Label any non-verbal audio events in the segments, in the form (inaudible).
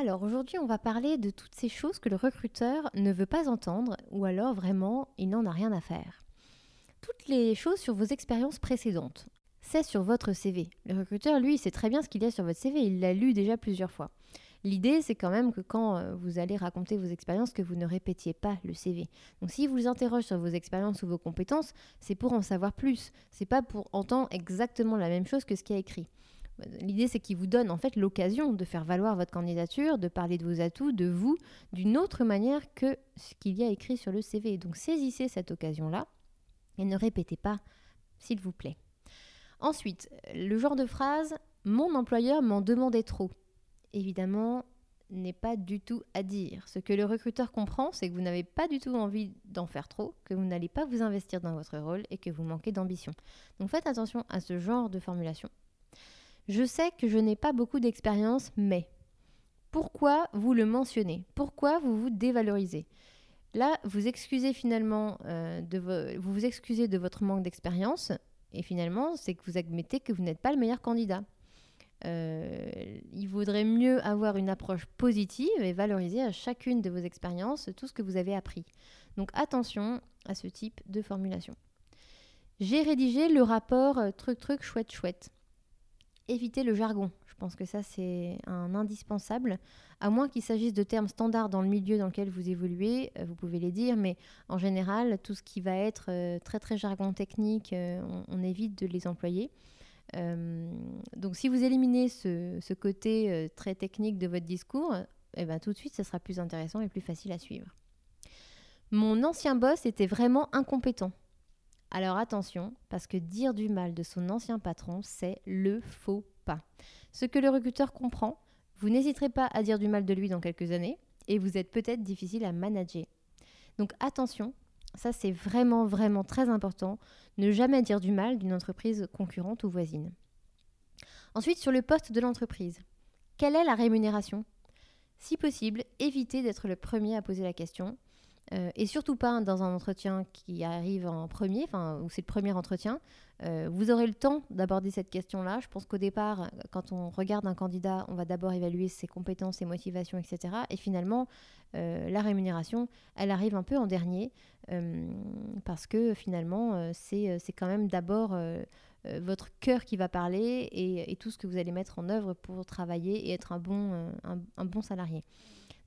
Alors aujourd'hui, on va parler de toutes ces choses que le recruteur ne veut pas entendre ou alors vraiment il n'en a rien à faire. Toutes les choses sur vos expériences précédentes. C'est sur votre CV. Le recruteur, lui, sait très bien ce qu'il y a sur votre CV, il l'a lu déjà plusieurs fois. L'idée, c'est quand même que quand euh, vous allez raconter vos expériences, que vous ne répétiez pas le CV. Donc, s'il vous interroge sur vos expériences ou vos compétences, c'est pour en savoir plus. C'est pas pour entendre exactement la même chose que ce qui a écrit. L'idée, c'est qu'il vous donne en fait l'occasion de faire valoir votre candidature, de parler de vos atouts, de vous, d'une autre manière que ce qu'il y a écrit sur le CV. Donc saisissez cette occasion-là et ne répétez pas, s'il vous plaît. Ensuite, le genre de phrase Mon employeur m'en demandait trop. Évidemment, n'est pas du tout à dire. Ce que le recruteur comprend, c'est que vous n'avez pas du tout envie d'en faire trop, que vous n'allez pas vous investir dans votre rôle et que vous manquez d'ambition. Donc faites attention à ce genre de formulation. Je sais que je n'ai pas beaucoup d'expérience, mais pourquoi vous le mentionnez? Pourquoi vous vous dévalorisez? Là, vous excusez finalement euh, de vous vous excusez de votre manque d'expérience et finalement, c'est que vous admettez que vous n'êtes pas le meilleur candidat. Euh, il vaudrait mieux avoir une approche positive et valoriser à chacune de vos expériences tout ce que vous avez appris. Donc attention à ce type de formulation. J'ai rédigé le rapport euh, truc truc chouette chouette éviter le jargon. Je pense que ça, c'est un indispensable. À moins qu'il s'agisse de termes standards dans le milieu dans lequel vous évoluez, euh, vous pouvez les dire, mais en général, tout ce qui va être euh, très très jargon technique, euh, on, évite de les employer. donc si vous éliminez ce, côté très technique de votre discours, eh ben, tout de suite, ce sera plus intéressant et plus facile à suivre. Mon ancien boss était vraiment incompétent. Alors attention, parce que dire du mal de son ancien patron, c'est le faux pas. Ce que le recruteur comprend, vous n'hésiterez pas à dire du mal de lui dans quelques années, et vous êtes peut-être difficile à manager. Donc attention, ça c'est vraiment vraiment très important, ne jamais dire du mal d'une entreprise concurrente ou voisine. Ensuite, sur le poste de l'entreprise, quelle est la rémunération? Si possible, évitez d'être le premier à poser la question. Euh, et surtout pas dans un entretien qui arrive en premier, enfin où c'est le premier entretien. Euh, vous aurez le temps d'aborder cette question-là. Je pense qu'au départ, quand on regarde un candidat, on va d'abord évaluer ses compétences, ses motivations, etc. Et finalement, euh, la rémunération, elle arrive un peu en dernier parce que finalement, c'est quand même d'abord votre cœur qui va parler et, tout ce que vous allez mettre en œuvre pour travailler et être un bon, un bon salarié.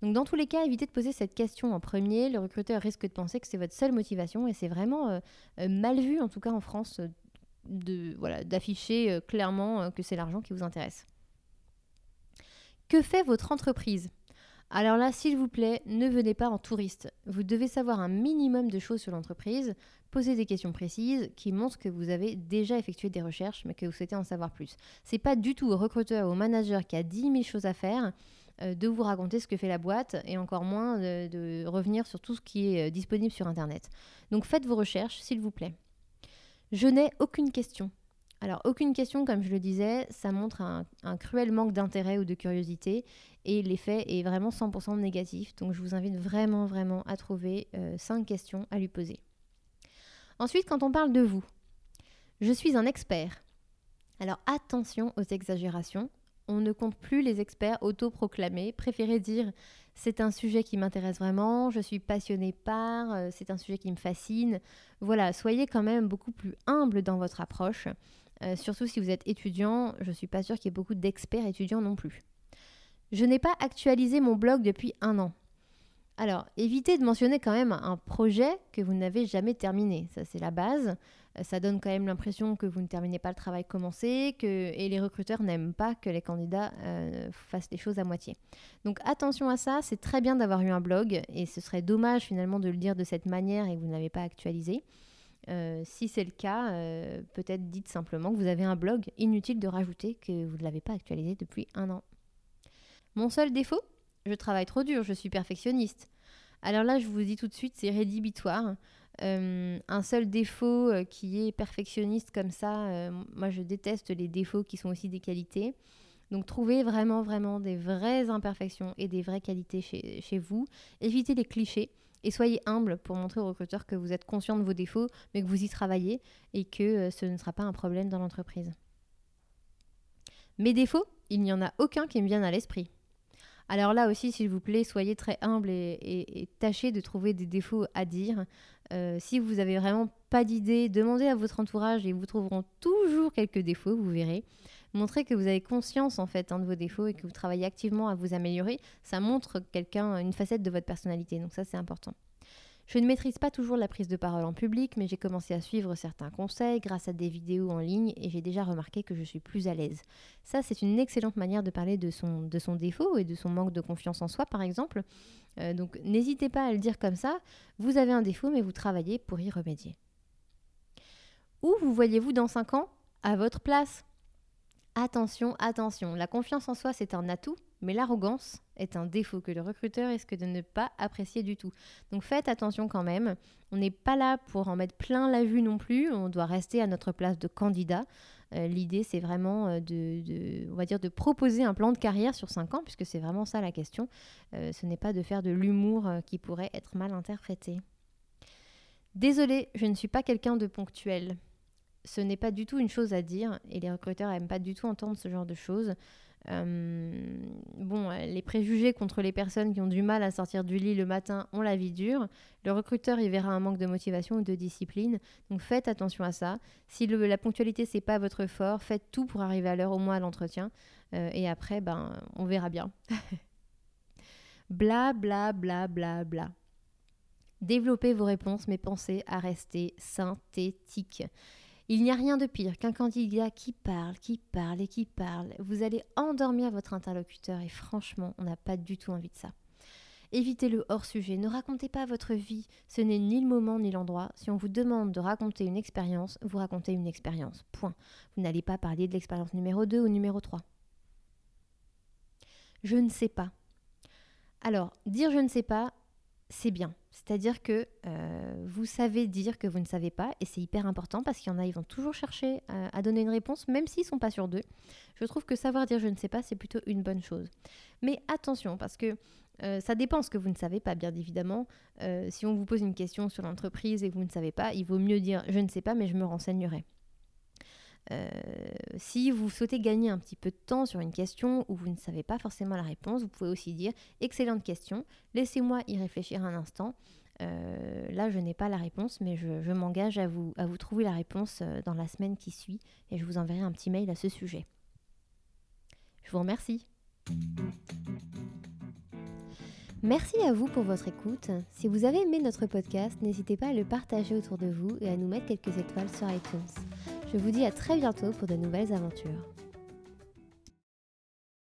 Donc dans tous les cas, évitez de poser cette question en premier. Le recruteur risque de penser que c'est votre seule motivation et c'est vraiment euh, euh, mal vu, en tout cas en France, euh, de voilà d'afficher clairement que c'est l'argent qui vous intéresse. Que fait votre entreprise? Alors là, s'il vous plaît, ne venez pas en touriste. Vous devez savoir un minimum de choses sur l'entreprise, poser des questions précises qui montrent que vous avez déjà effectué des recherches, mais que vous souhaitez en savoir plus. C'est pas du tout au recruteur ou au manager qui a 10 000 choses à faire de vous raconter ce que fait la boîte et encore moins de, revenir sur tout ce qui est euh, disponible sur Internet. Donc faites vos recherches, s'il vous plaît. Je n'ai aucune question. Alors aucune question, comme je le disais, ça montre un, cruel manque d'intérêt ou de curiosité et l'effet est vraiment 100% négatif. Donc je vous invite vraiment, vraiment à trouver 5 euh, questions à lui poser. Ensuite, quand on parle de vous, je suis un expert. Alors attention aux exagérations on ne compte plus les experts autoproclamés. Préférez dire c'est un sujet qui m'intéresse vraiment, je suis passionné par, euh, c'est un sujet qui me fascine. Voilà, soyez quand même beaucoup plus humble dans votre approche. Euh, surtout si vous êtes étudiant, je ne suis pas sûre qu'il y ait beaucoup d'experts étudiants non plus. Je n'ai pas actualisé mon blog depuis un an. Alors, évitez de mentionner quand même un projet que vous n'avez jamais terminé. Ça, c'est la base. Euh, ça donne quand même l'impression que vous ne terminez pas le travail commencé, et les recruteurs n'aiment pas que les candidats euh, fassent les choses à moitié. Donc attention à ça, c'est très bien d'avoir eu un blog, et ce serait dommage finalement de le dire de cette manière et que vous n'avez pas actualisé. Euh, si c'est le cas, peut-être dites simplement que vous avez un blog, inutile de rajouter que vous ne l'avez pas actualisé depuis un an. Mon seul défaut Je travaille trop dur, je suis perfectionniste. Alors là, je vous dis tout de suite, c'est rédhibitoire. Euh, un seul défaut euh, qui est perfectionniste comme ça, euh, moi je déteste les défauts qui sont aussi des qualités. Donc trouvez vraiment, vraiment des vraies imperfections et des vraies qualités chez, vous. Évitez les clichés et soyez humble pour montrer au recruteur que vous êtes conscient de vos défauts, mais que vous y travaillez et que ce ne sera pas un problème dans l'entreprise. Mes défauts, il n'y en a aucun qui me vienne à l'esprit. Alors là aussi, s'il vous plaît, soyez très humble et, tâchez de trouver des défauts à dire. Euh, si vous n'avez vraiment pas d'idée, demandez à votre entourage et vous trouveront toujours quelques défauts, vous verrez. Montrez que vous avez conscience en fait hein, de vos défauts et que vous travaillez activement à vous améliorer. Ça montre quelqu'un, une facette de votre personnalité. Donc ça, c'est important. Je ne maîtrise pas toujours la prise de parole en public, mais j'ai commencé à suivre certains conseils grâce à des vidéos en ligne et j'ai déjà remarqué que je suis plus à l'aise. Ça, c'est une excellente manière de parler de son, défaut et de son manque de confiance en soi, par exemple. Euh, donc n'hésitez pas à le dire comme ça. Vous avez un défaut, mais vous travaillez pour y remédier. Où vous voyez-vous dans 5 ans? À votre place Attention, attention, la confiance en soi, c'est un atout, mais l'arrogance est un défaut que le recruteur risque de ne pas apprécier du tout. Donc faites attention quand même. On n'est pas là pour en mettre plein la vue non plus. On doit rester à notre place de candidat. Euh, l'idée, c'est vraiment euh, de, on va dire, de proposer un plan de carrière sur 5 ans, puisque c'est vraiment ça la question. Euh, ce n'est pas de faire de l'humour qui pourrait être mal interprété. Désolée, je ne suis pas quelqu'un de ponctuel. Ce n'est pas du tout une chose à dire et les recruteurs n'aiment pas du tout entendre ce genre de choses. Euh, bon, euh, les préjugés contre les personnes qui ont du mal à sortir du lit le matin ont la vie dure. Le recruteur y verra un manque de motivation ou de discipline. Donc faites attention à ça. Si la ponctualité c'est pas votre fort, faites tout pour arriver à l'heure au moins à l'entretien. Euh, et après, ben, on verra bien. (laughs) bla bla bla bla bla. Développez vos réponses, mais pensez à rester synthétique. Il n'y a rien de pire qu'un candidat qui parle, qui parle et qui parle. Vous allez endormir votre interlocuteur et franchement, on n'a pas du tout envie de ça. Évitez le hors-sujet, ne racontez pas votre vie, ce n'est ni le moment ni l'endroit. Si on vous demande de raconter une expérience, vous racontez une expérience. Point. Vous n'allez pas parler de l'expérience numéro 2 ou numéro 3. Je ne sais pas. Alors, dire je ne sais pas, c'est bien. C'est-à-dire que euh, vous savez dire que vous ne savez pas, et c'est hyper important parce qu'il y en a, ils vont toujours chercher euh, à donner une réponse, même s'ils ne sont pas sûrs d'eux. Je trouve que savoir dire je ne sais pas, c'est plutôt une bonne chose. Mais attention, parce que euh, ça dépend ce que vous ne savez pas, bien évidemment. si on vous pose une question sur l'entreprise et que vous ne savez pas, il vaut mieux dire je ne sais pas, mais je me renseignerai. Euh, si vous souhaitez gagner un petit peu de temps sur une question où vous ne savez pas forcément la réponse, vous pouvez aussi dire excellente question, laissez-moi y réfléchir un instant. Euh, là, je n'ai pas la réponse, mais je, m'engage à vous, à vous trouver la réponse euh, dans la semaine qui suit et je vous enverrai un petit mail à ce sujet. Je vous remercie. Merci à vous pour votre écoute. Si vous avez aimé notre podcast, n'hésitez pas à le partager autour de vous et à nous mettre quelques étoiles sur iTunes. Je vous dis à très bientôt pour de nouvelles aventures.